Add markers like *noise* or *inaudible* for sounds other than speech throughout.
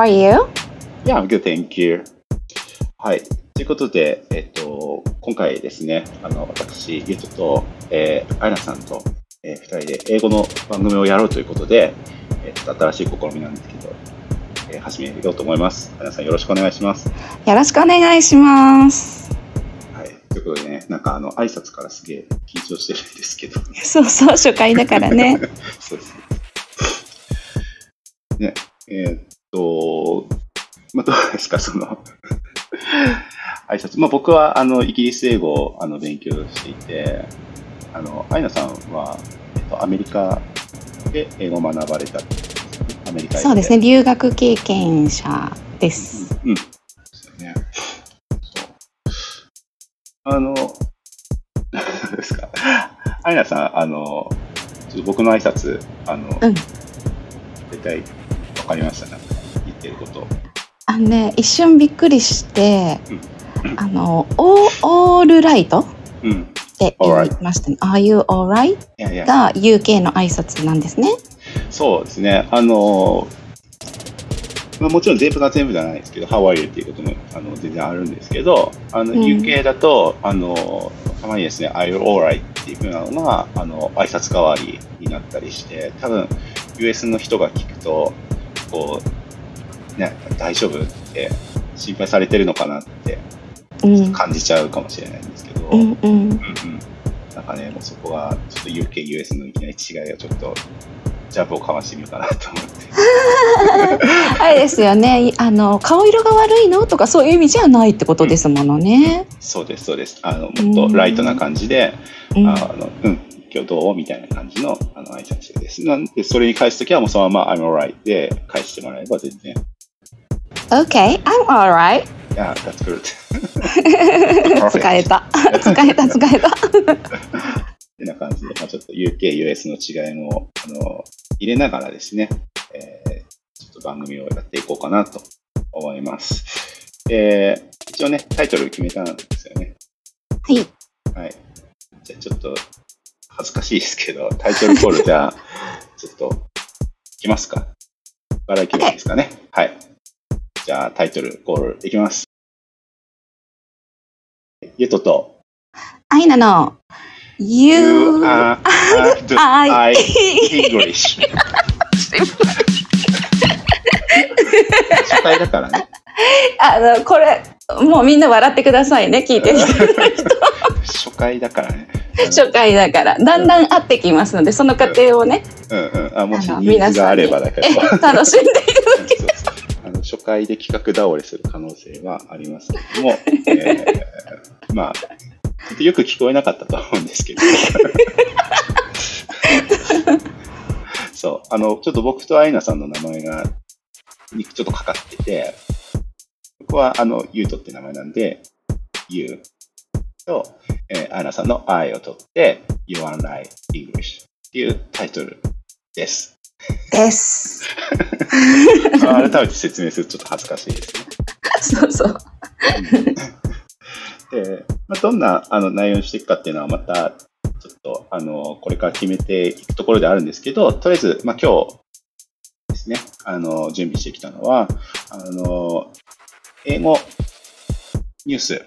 are you? Yeah, I'm good, thank you. はい。ということで、えっと、今回ですね、あの、私、ゆとと、えー、アイナさんと、えー、二人で英語の番組をやろうということで、えっと、新しい試みなんですけど、えー、始めようと思います。アイナさんよろしくお願いします。よろしくお願いします。はい。ということでね、なんかあの、挨拶からすげえ緊張してるんですけど、そうそう、初回だからね。*laughs* そうですね。ね、えーっと、まあ、どうですか、その、*laughs* 挨拶。まあ、僕は、あの、イギリス英語を、あの、勉強していて、あの、アイナさんは、えっと、アメリカで英語を学ばれた。アメリカそうですね、。留学経験者です。うん。ですよね。あの、ど *laughs* うですか。アイナさん、あの、ちょっと僕の挨拶、あの、うん大体わかりましたなんか？言ってること。あのね、一瞬びっくりしてうん、あの、オールライトうん。って言いましたね。Are you alright? が UK の挨拶なんですね。そうですね。あの、まあ、もちろん全部が全部じゃないですけど、How are you? っていうこともあの全然あるんですけど、あの、うん UK だと、あの、たまにですね、you alright? っていうふうなのが、あの、挨拶代わりになったりして、多分、US の人が聞くと、こう、ね、大丈夫って心配されてるのかなってうん。感じちゃうかもしれないんですけど、うんうん。うんうんなんかね、もうそこは、ちょっと UK、US のいきなり違いをちょっと、ジャブをかましてみようかなと思って。*laughs* あれですよね。あの、顔色が悪いのとかそういう意味じゃないってことですものね。そうです、そうです。あの、もっとライトな感じで、うん。あの、うん、今日どうみたいな感じの、あの、挨拶です。なんで、それに返すときはもうそのまま I'm alright で返してもらえば全然、Okay, I'm alright. いや、that's good. 使えた。使えた、使えた。ってな感じで、まあ、ちょっと UK、US の違いも、あの、入れながらですね、えー、ちょっと番組をやっていこうかなと思います。えー、一応ね、タイトル決めたんですよね。はい。はい。じゃあちょっと、恥ずかしいですけど、タイトルコールじゃあ、ちょっと、いきますか？からいけばいいですかね？*laughs* はい。じゃあ、タイトルコールいきます。ゆとと、アイナの You, are I English。初回だからね。あの、これ、もうみんな笑ってくださいね、聞いてる人。初回だからね。初回だから。だんだん合ってきますので、その過程をね、うんうん。あ、もしニーズがあればだけど。え楽しんでいただそうそうあの初回で企画倒れする可能性はありますけども、えーまあ、ちょっとよく聞こえなかったと思うんですけど。そう、あの、ちょっと僕とアイナさんの名前が、にちょっとかかってて、僕は、あの、ユートって名前なんで、ユーと、えーアイナさんの I を取って、You are I English っていうタイトルです。です。改めて説明するとちょっと恥ずかしいですね。そうそう。で、まあ、どんなあの内容にしていくかっていうのはまた、ちょっと、あの、これから決めていくところであるんですけど、とりあえず、まあ、今日ですね、あの、準備してきたのは、あの、英語ニュース、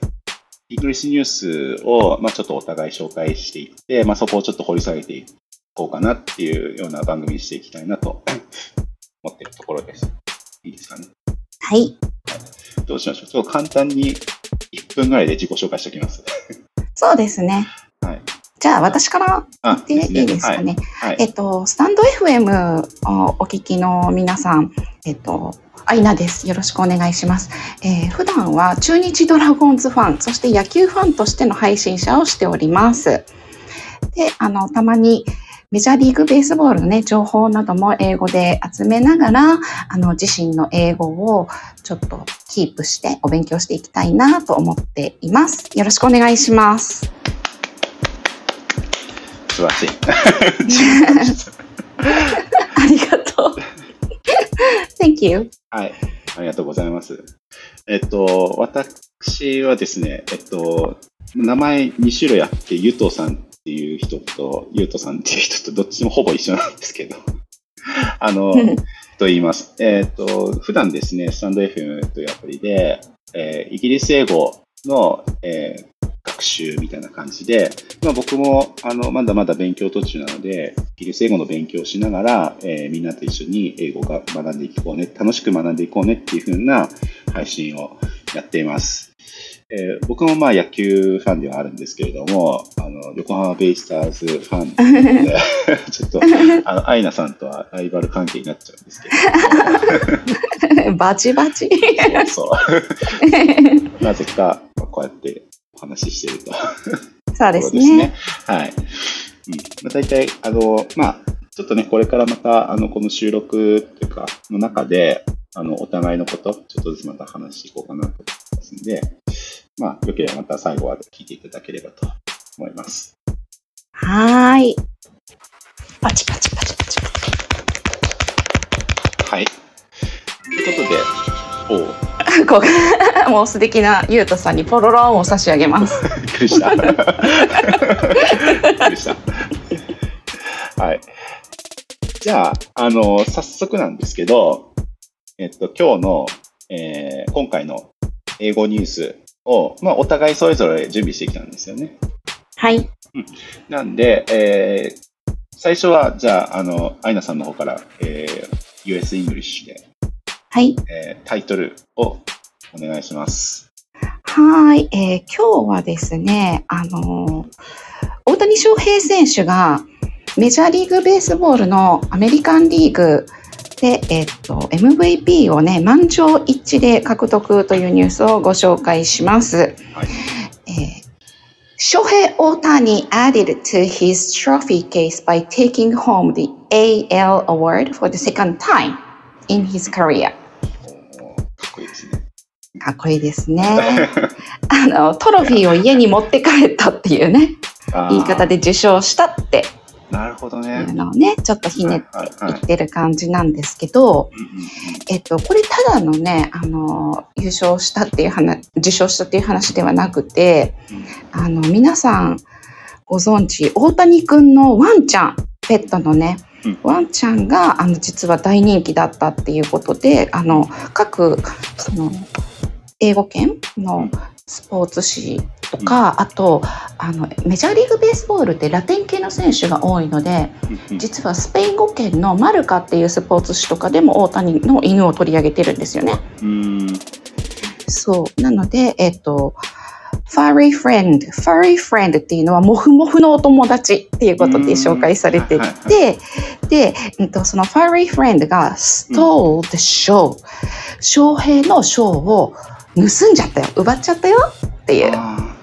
イングリッシュニュースを、まあ、ちょっとお互い紹介していって、まあ、そこをちょっと掘り下げていこうかなっていうような番組にしていきたいなと思っているところです。いいですかね？はい。どうしましょう？ちょっと簡単に1分ぐらいで自己紹介しておきます。そうですね。はい。じゃあ、私からあ言っていいですかね？はい。えっと、スタンド FM をお聞きの皆さん、えっと、アイナです。よろしくお願いします。えー普段は中日ドラゴンズファン、そして野球ファンとしての配信者をしております。で、あの、たまにメジャーリーグベースボールのね、情報なども英語で集めながら、あの、自身の英語をちょっとキープしてお勉強していきたいなと思っています。よろしくお願いします。素晴らしい。*laughs* ありがとう。*laughs* Thank you. はい。ありがとうございます。えっと、私はですね、えっと、名前2種類あって、ゆとさんっていう人と、ゆうとさんっていう人と、どっちもほぼ一緒なんですけど、*laughs* あの、と言います。えっ、と、普段ですね、スタンド FM というアプリで、えーイギリス英語の、えー学習みたいな感じで、まあ、僕もあのまだまだ勉強途中なので、イギリス英語の勉強をしながら、えーみんなと一緒に英語が学んでいこうね、楽しく学んでいこうねっていう風な配信をやっています。えー僕もまあ野球ファンではあるんですけれども、あの横浜ベイスターズファンなので、*laughs* ちょっとあのアイナさんとはライバル関係になっちゃうんですけど、*laughs* バチバチ。そう。*laughs* なぜか、まあこうやってお話ししていると。そうですところね。はい。うん。まあ、大体、あの、まあ、ちょっとね、これからまた、あの、この収録っていうか、の中で、あの、お互いのこと、ちょっとずつまた話していこうかなと思いますんで、まあ、よければまた最後まで聞いていただければと思います。はーい。パチパチパチパチ。はい。ということで、おう *laughs* こう *laughs* もう素敵なゆうとさんにポロロンを差し上げます。*laughs* びっくりした。びっくりした。はい。じゃあ、あの、早速なんですけど、えっと、今日の、えー今回の英語ニュースを、まあ、お互いそれぞれ準備してきたんですよね。はい。なんで、えー最初は、じゃあ、あの、アイナさんの方から、えー US English で、はい。えータイトルをお願いします。はーい。えー今日はですね、あのー大谷翔平選手がメジャーリーグベースボールのアメリカンリーグで、えっと、MVP をね、満場一致で獲得というニュースをご紹介します。はい。えー Shohei Otani added to his trophy case by taking home the AL award for the second time in his career. かっこいいですね。かっこいいですね。*laughs* あの、トロフィーを家に持って帰ったっていうね、言い方で受賞したってなるほどいね。うのをね、ちょっとひねってはいってる感じなんですけど、えっと、これただのね、あの、優勝したっていう話、受賞したっていう話ではなくて、あの、皆さんご存知、大谷くんのワンちゃん、ペットのねうん、ワンちゃんが、あの、実は大人気だったっていうことで、あの、各、その、英語圏のスポーツ紙とか、あと、あの、メジャーリーグベースボールってラテン系の選手が多いので、実はスペイン語圏のマルカっていうスポーツ紙とかでも大谷の犬を取り上げてるんですよね。うーん。そう。なので、えっと、furry friend。furry friend っていうのは、モフモフのお友達っていうことで紹介されていはて、で、うんと、その furry friend が stole the show。翔平の賞を盗んじゃったよ。奪っちゃったよっていう。あ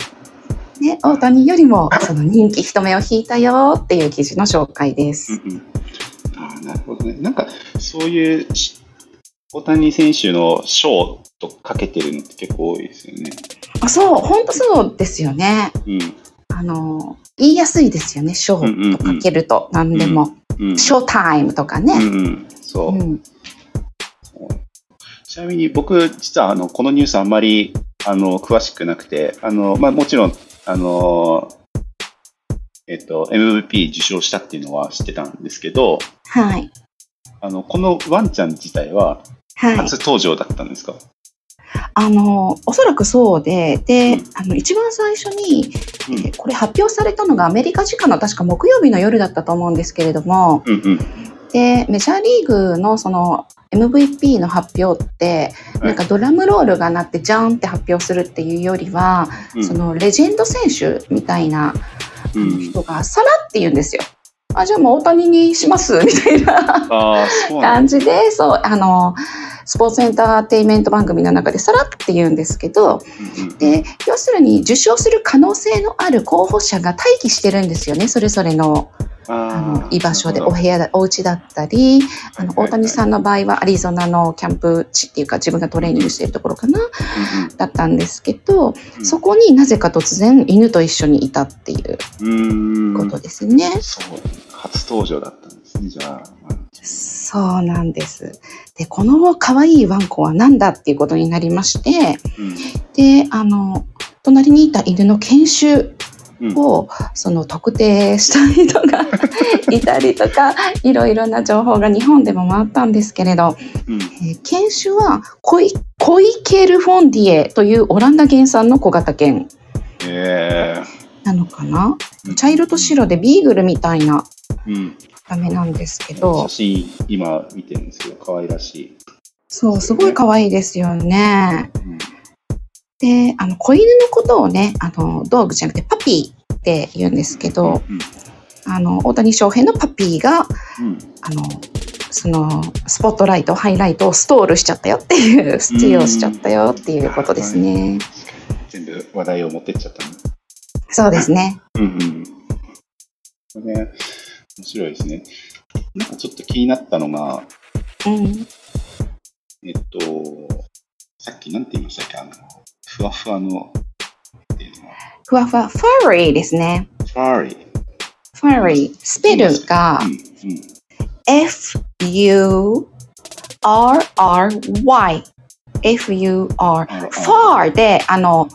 ね、大谷よりもその人気人目を引いたよっていう記事の紹介でーす。うんうんあーなるほどね。なんか、そういうし大谷選手の賞とかけてるのって結構多いですよね。あそう、本当そうですよね。うん。あの、言いやすいですよね。ショーとかけると何でも。うん。ショータイムとかうんね。うん。そう。うん。ちなみに僕、実はあのこのニュースあんまりあの詳しくなくて、あのまあ、もちろん、あのえっと、MVP 受賞したっていうのは知ってたんですけど、はい。あのこのワンちゃん自体ははい。初登場だったんですか、あの、おそらくそうで、でうん、あの、一番最初に、うんえーこれ発表されたのがアメリカ時間の確か木曜日の夜だったと思うんですけれども、うんうんで、メジャーリーグのその MVP の発表って、はい。なんかドラムロールが鳴ってジャーンって発表するっていうよりは、うん。そのレジェンド選手みたいなうん。人がさらって言うんですよ。あ、じゃあもう大谷にしますみたいな感じで、そう、あの、スポーツエンターテインメント番組の中でさらって言うんですけど、で、要するに受賞する可能性のある候補者が待機してるんですよね。それぞれのああの居場所でお部屋だ、お家だったり、あの、大谷さんの場合はアリゾナのキャンプ地っていうか自分がトレーニングしているところかな、だったんですけど、うんそこになぜか突然犬と一緒にいたっていうことですね。そう、初登場だったんですね、じゃあ。そうなんです。で、この可愛いワンコは何だっていうことになりまして、うんで、あの、隣にいた犬の研修うんを、その特定した人が *laughs* いたりとか、いろいろな情報が日本でも回ったんですけれど、うん。えー犬種はコイコイケルフォンディエというオランダ原産の小型犬えなのかな？ー。茶色と白でビーグルみたいなうん。ダメなんですけど写、真、今見てるんですけど、可愛らしい。そう、すごい可愛いですよね。うん。で、あの、子犬のことをね、あの、ドーグじゃなくてパピーって言うんですけど、うん。あの、大谷翔平のパピーが、うん。あの、その、スポットライト、ハイライトをストールしちゃったよっていう、スチールをしちゃったよっていうことですね。全部話題を持ってっちゃったね。そうですね。うんうん。ね、面白いですね。なんかちょっと気になったのが、うん。えっと、さっきなんて言いましたっけあの、ふわふわの、ふわふわ、ファリーですね。ファーリー。ファリー。スペルがうん、うん。F-U-R-R-Y。F-U-R。ファーで、あの、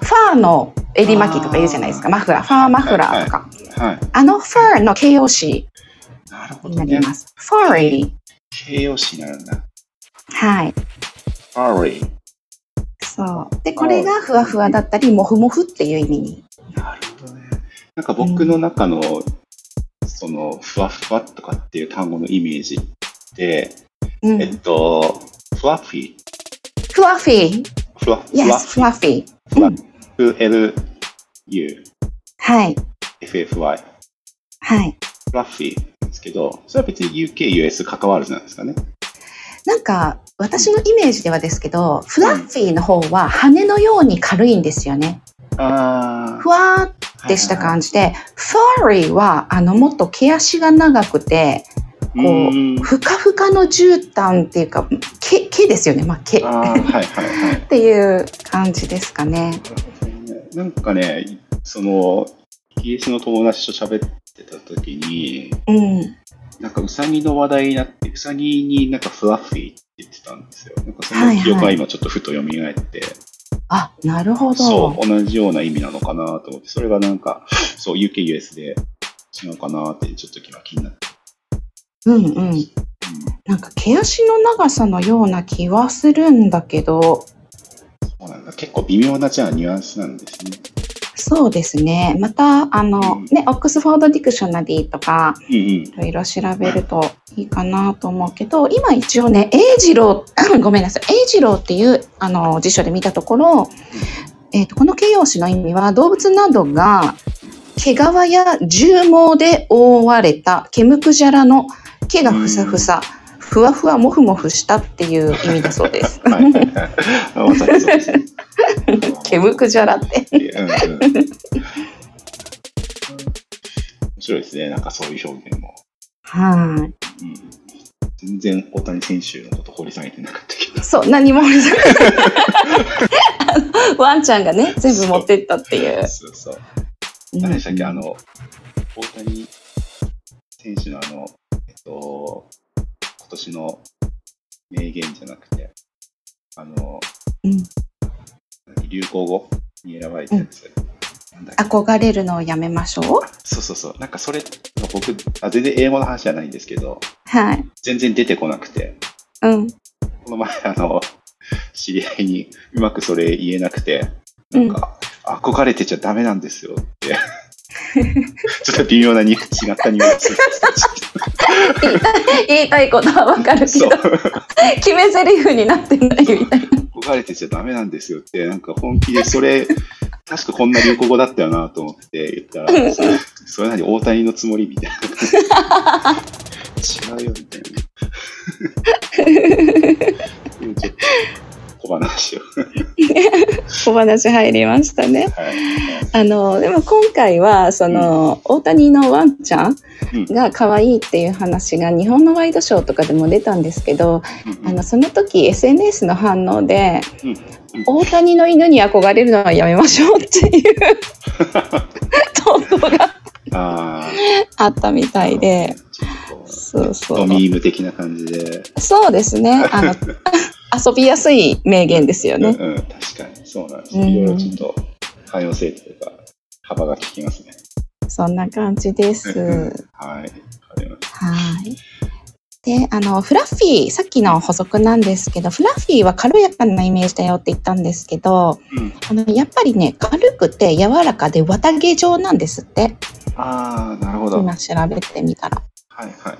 ファーの襟巻きとか言うじゃないですか。マフラー。ファーマフラーとか。はい。あのファーの形容詞なるほにどね。なります。ファリー。形容詞になるんだ。はい。ファーリー。そう。で、これがふわふわだったり、もふもふっていう意味に。なるほどね。なんか僕の中の、その、ふわふわとかっていう単語のイメージって、うん。えっと、フラッフィー。フワフィー。フラフ Yes, ラッフィー。fluffy. フラッ F-L-U。はい。F-F-Y。はい。フラッフィーですけど、それは別に UK、US 関わらずなんですかね？なんか、私のイメージではですけど、フラッフィーの方は羽のように軽いんですよね。あふわーってした感じで、ファリーは、あの、もっと毛足が長くて、じこうふかふかの絨毯っていうか、毛、毛ですよね。まあ、毛。はいはい。*laughs* っていう感じですかね。なんかね、その、イギリスの友達と喋ってた時に、うん。なんかウサギの話題になって、ウサギになんかフラッフィーって言ってたんですよ。なんかその記憶が今ちょっとふと蘇って、あ、なるほど。そう、同じような意味なのかなと思って、それがなんか、そう、UK、US で違うかなってちょっと今気になって。うんうん。なんか毛足の長さのような気はするんだけど、そうなんだ。結構微妙なじゃあニュアンスなんですね。そうですね。また、あのうん、ね、 Oxford Dictionary とか、うんうん。いろいろ調べるといいかなと思うけど、今一応ね、英辞郎、*clears throat* ごめんなさい、英辞郎っていうあの辞書で見たところ、えっ、と、この形容詞の意味は動物などが毛皮や絨毛で覆われた毛むくじゃらの毛がふさふさ、ふわふわもふもふしたっていう意味だそうです。はいはいはい。あまさにそうですね。毛むくじゃらって。うんうん。面白いですね。なんかそういう表現も。はい。うん。全然大谷選手のこと掘り下げてなかったけど。そう、何もあのワンちゃんがね、全部持ってったっていう。そうそう。うん何でしたっけ？あの、大谷選手のあの、えっと、今年の名言じゃなくて、あの、うん流行語に選ばれたやつ。なん憧れるのをやめましょう？そうそうそう。なんかそれ、僕あ、全然英語の話じゃないんですけど、はい。全然出てこなくて、うん。この前、あの、*laughs* 知り合いにうまくそれ言えなくて、なんか、憧れてちゃダメなんですよって、*laughs* ちょっと微妙なに違ったニュアンス。言いたい、言いたいことはわかるけど、。決め台詞になってないみたいな。憧れてちゃダメなんですよって、なんか本気でそれ、確かこんな流行語だったよなと思って言ったら、それそれなに大谷のつもりみたいな。*laughs* 違うよみたいな。*laughs* 小話を。*laughs* 小話入りましたね。はい。あの、でも今回は、その、大谷のワンちゃんうんが可愛いっていう話が日本のワイドショーとかでも出たんですけど、うんあの、その時 SNS の反応で、うん大谷の犬に憧れるのはやめましょうっていう *laughs* 投稿がああったみたいあ。で、そうそう。ドミーム的な感じで。そうですね。あの、*laughs* 遊びやすい名言ですよね。うんうん、確かに。そうなんです。うんいろいろちょっと、汎用性というか、幅が利きますね。そんな感じです。はい。はい。で、あの、フラッフィー、さっきの補足なんですけど、フラッフィーは軽やかなイメージだよって言ったんですけど、た。うん。あの、やっぱりね、軽くて柔らかで綿毛状なんですって。ああ、なるほど。はい今調べてみたら。はい。はい。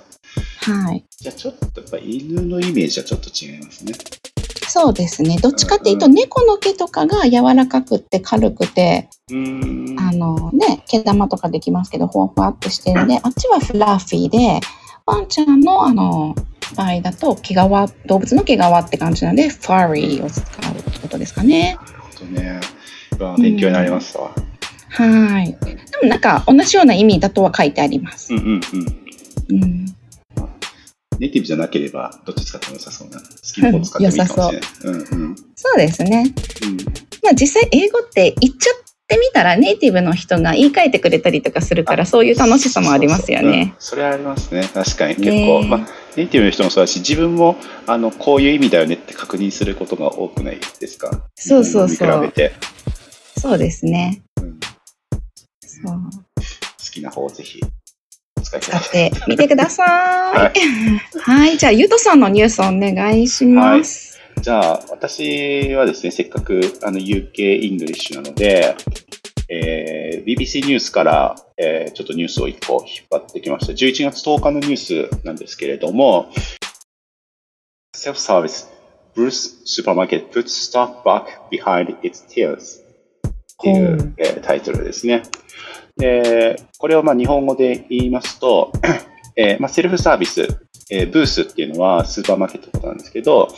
じゃあちょっとやっぱ犬のイメージはちょっと違いますね。そうですね。どっちかっていうと、うん猫の毛とかが柔らかくって軽くて、うーん。あのね、毛玉とかできますけど、ふわふわってしてるんで、あっちはフラッフィーで、ワンちゃんのあの、場合だと毛皮、動物の毛皮って感じなんで、ファーリーを使うってことですかね。なるほどね。勉強になりましたわ。はい。でもなんか同じような意味だとは書いてありますう。んうんうん。うん。ネイティブじゃなければ、どっち使っても良さそうな。好きな方使ってもいいかもしれない。うんうん。うんそうですね。まあ実際英語って言っちゃってみたらネイティブの人が言い換えてくれたりとかするからそういう楽しさもありますよそうそううんね。それはありますね。確かに。結ね構、まあ、ネイティブの人もそうだし、自分も、あの、こういう意味だよねって確認することが多くないですか？そうそうそう比べて。そうですね。うんそう好きな方をぜひ、お使。ってみてくださ。はいはい。じゃあ、ゆうとさんのニュースお願いします。じゃあ、私はですね、せっかくあの UK イングリッシュなので、えー BBC ニュースから、えーちょっとニュースを1個引っ張ってきました。11月10日のニュースなんですけれども、Self-service Bruce Supermarket puts stock back behind its tears っていうえータイトルですね。で、これをまあ日本語で言いますと、*clears throat* えーまあ、セルフサービス、えーブースっていうのはスーパーマーケットことなんですけど、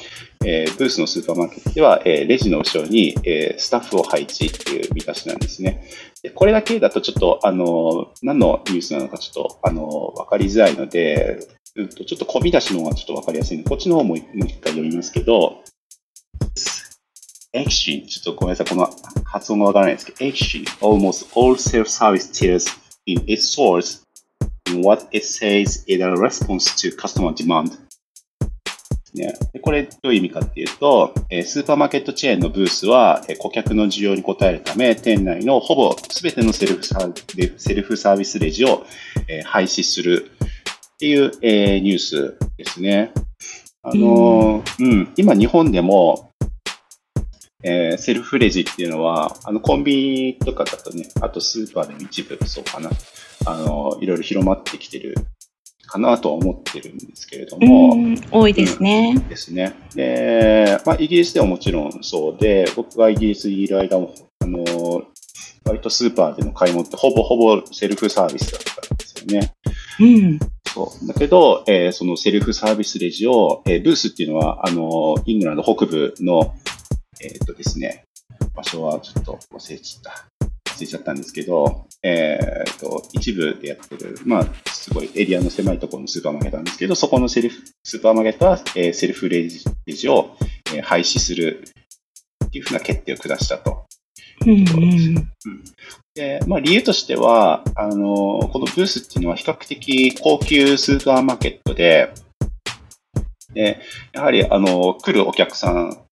えーブースのスーパーマーケットでは、えーレジの後ろに、えースタッフを配置っていう見出しなんですね。でこれだけだとちょっと、あの、何のニュースなのかちょっと、あの、わかりづらいので、うんと、ちょっと込み出しの方がちょっとわかりやすいので、こっちの方ももう一回読みますけど、Exchange、ちょっとごめんなさい、この発音がわからないですけど、Exchange almost all self-service tiers in its stores in what it says is a response to customer demand. これどういう意味かっていうと、えースーパーマーケットチェーンのブースは、えー顧客の需要に応えるため、店内のほぼ全てのセルフサービセルフサービスレジを、えー廃止するっていう、えーニュースですね。あのーうん、今日本でも、えーセルフレジっていうのは、あの、コンビニとかだとね、あとスーパーでも一部そうかな、あの、いろいろ広まってきてるかなとは思ってるんですけれども、うん、多いですね。ですね。で、まあ、イギリスではもちろんそうで、僕がイギリスにいる間も、あの、割とスーパーでの買い物ってほぼほぼセルフサービスだったんですよね。うん。そう。だけど、えーそのセルフサービスレジを、えーブースっていうのは、あの、イングランド北部の、えーっとですね、場所はちょっと忘れちゃった。忘れちゃったんですけど、えーっと、一部でやってる、まあ、すごいエリアの狭いところのスーパーマーケットなんですけど、そこのセルフ、スーパーマーケットは、えーセルフレジレジを、えー廃止するっていうふうな決定を下したと。うんうんで、まあ理由としては、あの、このブースっていうのは比較的高級スーパーマーケットで、で、やはり、あの、来るお客さん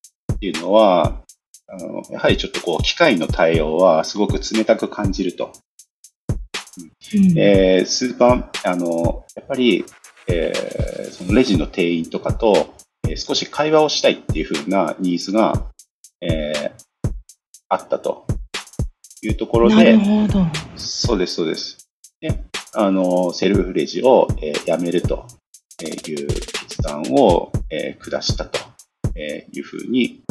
っていうのは、あの、やはりちょっとこう、機械の対応はすごく冷たく感じると。うんえースーパー、あの、やっぱり、えーそのレジの店員とかと、えー少し会話をしたいっていう風なニーズが、えーあったというところでなる、ほど。そうです、そうです。で、あの、セルフレジを、えーやめるという決断を、えー下したとえーいうふうに言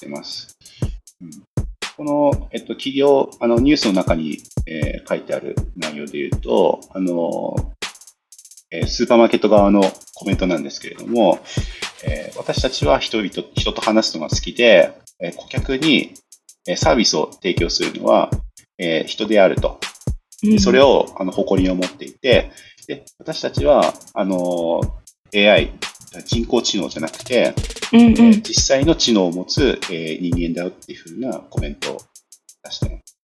ってます。うんこの、えっと、企業、あの、ニュースの中に、えー書いてある内容で言うと、あの、えースーパーマーケット側のコメントなんですけれども、えー私たちは人々、人と話すのが好きで、えー顧客にえーサービスを提供するのは、えー人であると。でそれを、を、あの、誇りに思っていて、で、私たちは、あの、AI、人工知能じゃなくて、うんうえーん、実際の知能を持つ、えー人間だよっていうふうなコメントを出してます。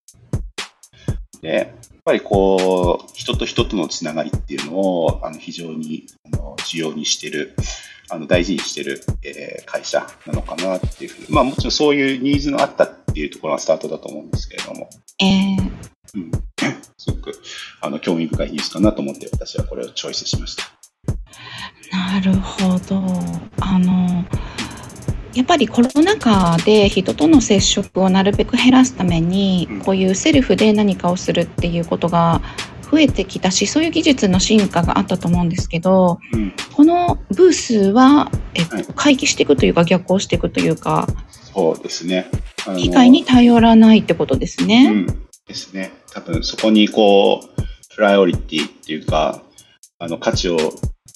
で、やっぱりこう、人と人とのつながりっていうのを、あの、非常に、あの、重要にしてる、あの、大事にしてる、えー会社なのかなっていうふうに、まあもちろんそういうニーズのあったっていうところがスタートだと思うんですけれども、えー。うん、そういうくあの興味深いニュースかなと思って私はこれをチョイスしました。なるほど。あの、やっぱりコロナ禍で人との接触をなるべく減らすために、うんこういうセルフで何かをするっていうことが増えてきたし、そういう技術の進化があったと思うんですけど、うん、このブースは、えっとはい回帰していくというか逆行していくというか、そうですね。機械に頼らないってことですうね。ん、ですね。多分そこにこう、プライオリティっていうか、あの価値を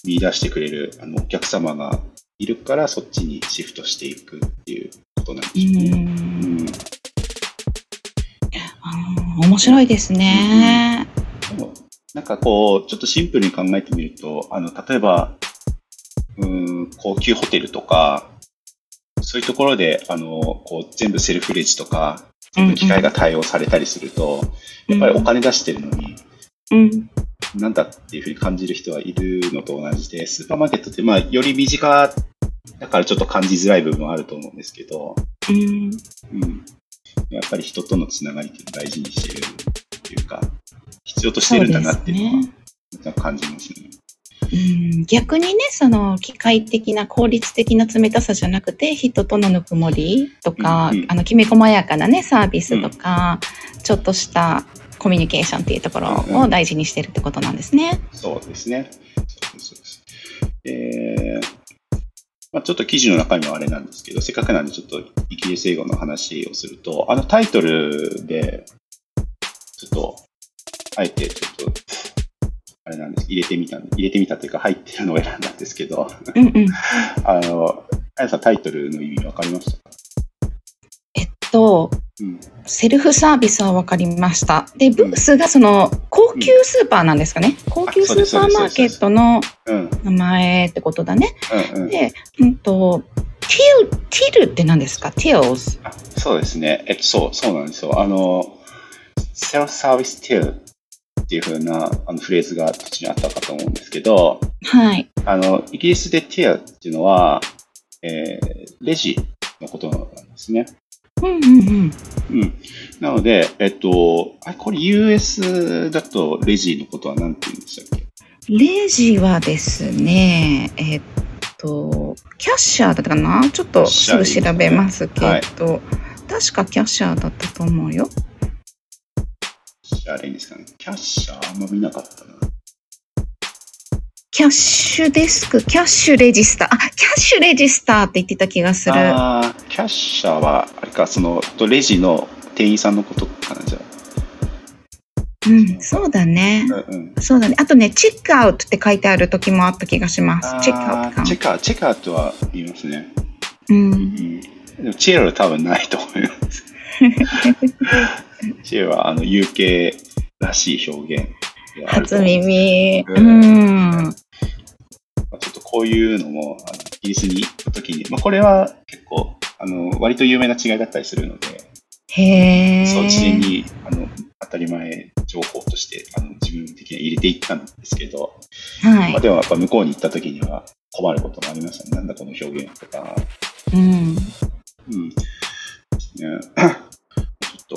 見出してくれるあのお客様がいるから、そっちにシフトしていくっていうことなんでうしょうね。ん。うん。面白いですね。でもなんかこう、ちょっとシンプルに考えてみると、あの、例えば、うーん、高級ホテルとか、そういうところで、あの、こう、全部セルフレジとか、全部機械が対応されたりすると、やっぱりお金出してるのに、うん、なんだっていうふうに感じる人はいるのと同じで、スーパーマーケットって、まあ、より身近だからちょっと感じづらい部分はあると思うんですけど、うん、うん。やっぱり人とのつながりって大事にしてるっていうか、必要としてるんだなっていうのは、感じますね。うん逆にね、その機械的な効率的な冷たさじゃなくて、人とのぬくもりとか、うんうんあの、きめ細やかなね、サービスとか、ちょっとしたコミュニケーションっていうところを大事にしてるってことなんですね。そうですね。そうです、そうです。えーまあ、ちょっと記事の中身はあれなんですけど、せっかくなんでちょっとイギリス英語の話をすると、あのタイトルで、ちょっと、あえてちょっと、あれなんです、入れてみた入れてみたというか入ってるのを選んだんですけど、うんうん。*laughs* あの、あやさんタイトルの意味わかりましたか？えっと、うん。 self-service は分かりました。で、ブースがその高級スーパーなんですかね。高級スーパーマーケットのうん。名前ってことだね。うん。うん。で、うんと、 till、till って何ですか？ tills。あそうですね。えっと、そう、そうなんですよ。あの、 self-service till っていう風なあのフレーズが途中にあったかと思うんですけど、はい。あの、イギリスで till っていうのは、えー、レジのことなんですね。うんうんうん。うん。なので、えっと、あこれ US だとレジのことは何て言うんでしたっけ？レジはですね、えっと、キャッシャーだったかな？ちょっとすぐ調べますけど、はい確かキャッシャーだったと思うよ。キャッシャーでいいんですかね？キャッシャーあんま見なかったな。キャッシュデスク、キャッシュレジスター。あ、キャッシュレジスターって言ってた気がする。ああ、キャッシャーは、あれか、その、とレジの店員さんのことかな、じゃうん、そうだね。あ。うんうん。そうだね。あとね、チェックアウトって書いてある時もあった気がします。チェックアウトか。チェックアウト、チェックアウトは言いますね。うんう。ん。でも、チェールは多分ないと思います。*laughs* チェールは、あの、UK らしい表現初耳。ううん。まあちょっとこういうのも、あのイギリスに行った時に、まあ、これは結構、あの、割と有名な違いだったりするので、へえ。そう、事前に、あの、当たり前情報として、あの、自分的には入れていったんですけど、はいまあ、。でもやっぱ向こうに行った時には困ることもありましたね。なんだこの表現とか。うん。うん。ですね。*coughs* ちょっと、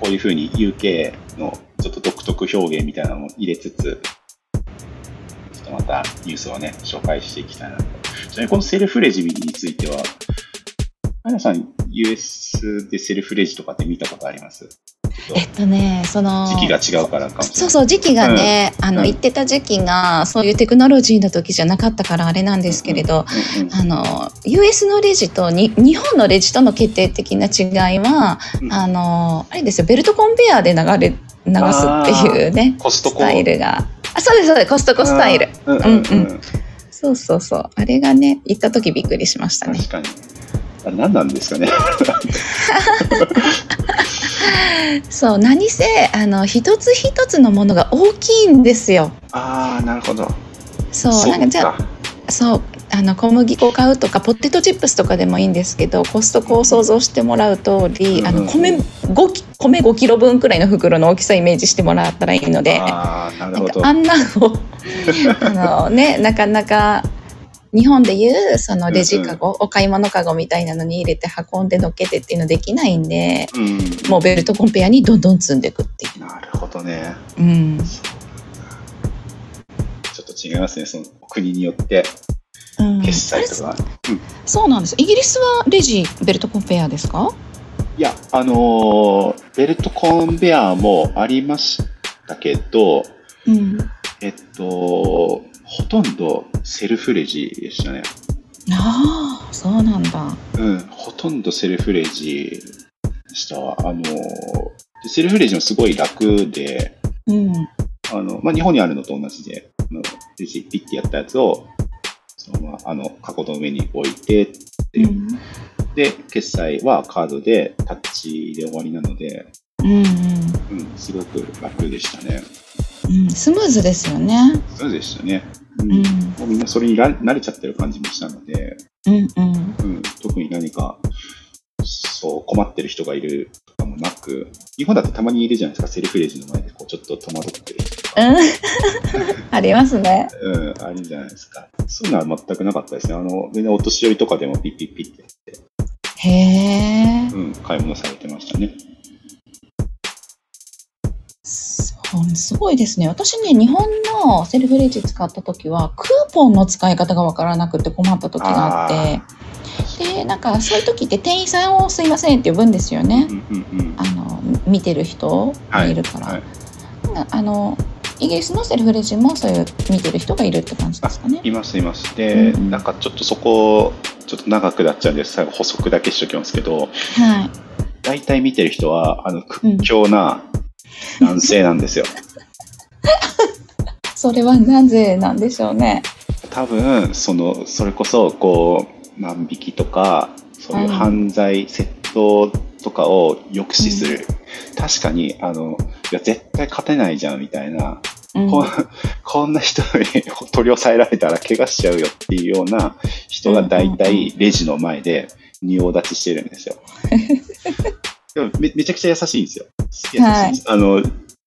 こういうふうに UK のちょっと独特表現みたいなのも入れつつ、ちょっとまたニュースをね、紹介していきたいなと。ちなみにこのセルフレジについては、アナさん、US でセルフレジとかって見たことあります？えっとね、その。と時期が違うからかも。そうそう、時期がね、あの、うん言ってた時期が、そういうテクノロジーの時じゃなかったからあれなんですけれど、うんうんあの、US のレジとに日本のレジとの決定的な違いは、うんあの、あれですよ、ベルトコンベヤーで流れ、流すっていうね、コストコスタイルが。あ、そうです、そうです、コストコスタイル。うんうんうんうんそうそうそう。あれがね、行った時びっくりしましたね。確かに。あれ何なんですかね。*laughs* そう、何せ、あの、一つ一つのものが大きいんですよ。ああ、なるほど。そう、なんかじゃあ、そうあの小麦粉買うとかポテトチップスとかでもいいんですけどコストコを想像してもらう通り、うんあの米 5, き米5キロ分くらいの袋の大きさをイメージしてもらったらいいのでああ、なん。かあんなのを *laughs* あの、ね、なかなか日本でいうそのレジカゴ、お買い物カゴみたいなのに入れて運んで乗っけてっていうのできないんで、うん。もうベルトコンペアにどんどん積んでいくっていなるほどね。う。うん。ちょっと違いますね。その国によってうん決済とか。うんそうなんです。イギリスはレジ、ベルトコンペアですか？いや、あのーベルトコンベアもありましたけど、うん。えっと、ほとんどセルフレジでしたね。ああ、そうなんだ。うん、ほとんどセルフレジでしたわ。あのーでセルフレジもすごい楽で、うん。あの、まあ、日本にあるのと同じで、あのレジピッてやったやつを、そのまま、あの、カゴの上に置いてっていう、うん。で、決済はカードでタッチで終わりなので、うん。うん、すごく楽でしたね。うん。スムーズですよね。そうでしたね。ううんん。もうみんなそれにら慣れちゃってる感じもしたので、うん。うん。うん、特に何か、そう、困ってる人がいるとかもなく、日本だとたまにいるじゃないですか、セルフレジの前でこうちょっと戸惑ってる人。*laughs* ありますね。うん、あるじゃないですか。そういうのは全くなかったですね。あの、全然お年寄りとかでもピッピッピッってやって、へえ。うん、買い物されてましたね。すごいですね。私ね、日本のセルフレジ使った時は、クーポンの使い方がわからなくて困った時があって、で、なんかそういう時って店員さんをすいませんって呼ぶんですよねう。んうんうん。あの、見てる人がいるから。はいあの、イギリスのセルフレジもそういう見てる人がいるって感じですかね。いますいます。で、うんうんなんかちょっとそこ、ちょっと長くなっちゃうんで、最後補足だけしときますけど、はい。大体見てる人は、あの、屈強な男性なんですよ。*laughs* それはなぜなんでしょうね。多分、その、それこそ、こう、万引きとか、そういう犯罪、窃盗とかを抑止する。確かに、あの、いや、絶対勝てないじゃん、みたいな。うんこんこんな人に取り押さえられたら怪我しちゃうよっていうような人が大体レジの前で仁王立ちしてるんですよ。*laughs* でもめめちゃくちゃ優しいんですよ。優しいあの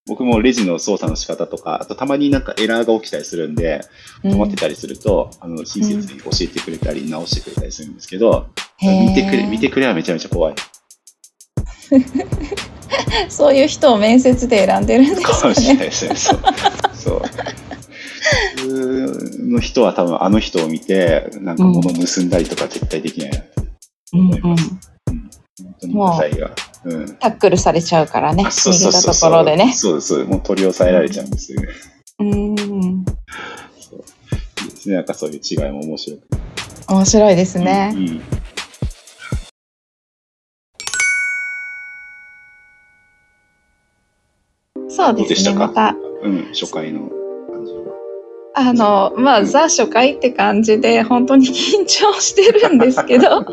僕もレジの操作の仕方とか、あとたまになんかエラーが起きたりするんで、止まってたりすると、あの親切に教えてくれたり直してくれたりするんですけど、へー見てくれ、見てくれはめちゃめちゃ怖い。*laughs* *laughs* そういう人を面接で選んでるんですかかもしれないね。ですね。そう。そう。普通の人は多分あの人を見て、なんか物盗んだりとか絶対できないなってうん思います。本当にダサいが。うん。タックルされちゃうからね、あそう逃げたとそうそうそうころでね。そうです。もう取り押さえられちゃうんですよね。うん。そういいですね。なんかそういう違いも面白くて。面白いですねう。ん。そうですね。また、うん。初回の感じは。あの、まあ、ザ初回って感じで、本当に緊張してるんですけど、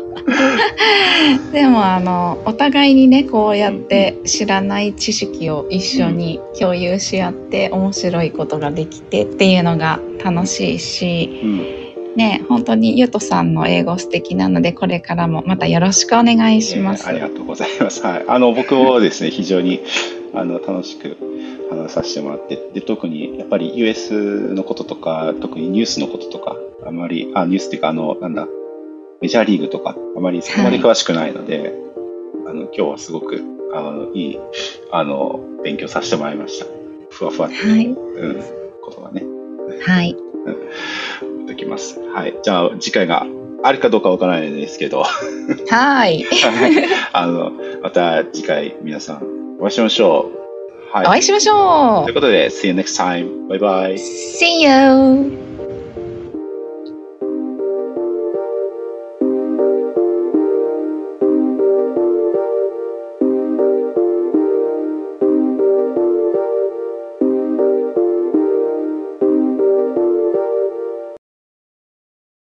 *laughs* でも、あの、お互いにね、こうやって知らない知識を一緒に共有し合って、面白いことができてっていうのが楽しいし、うん。ね、本当にゆとさんの英語素敵なので、これからもまたよろしくお願いします。えーありがとうございます。はい。あの、僕もですね、非常に、あの、楽しく話させてもらって、で、特に、やっぱり US のこととか、特にニュースのこととか、あまり、あ、ニュースっていうか、あの、なんだ、メジャーリーグとか、あまりそこまで詳しくないので、あの、今日はすごく、あの、いい、あの、勉強させてもらいました。ふわふわってはい。うん、ことがね、はい。できます。はい。じゃあ、次回があるかどうかわからないですけど、はい。あの、また次回皆さんお会いしましょう。はい。お会いしましょということで、See you next time. バイバイう。See you!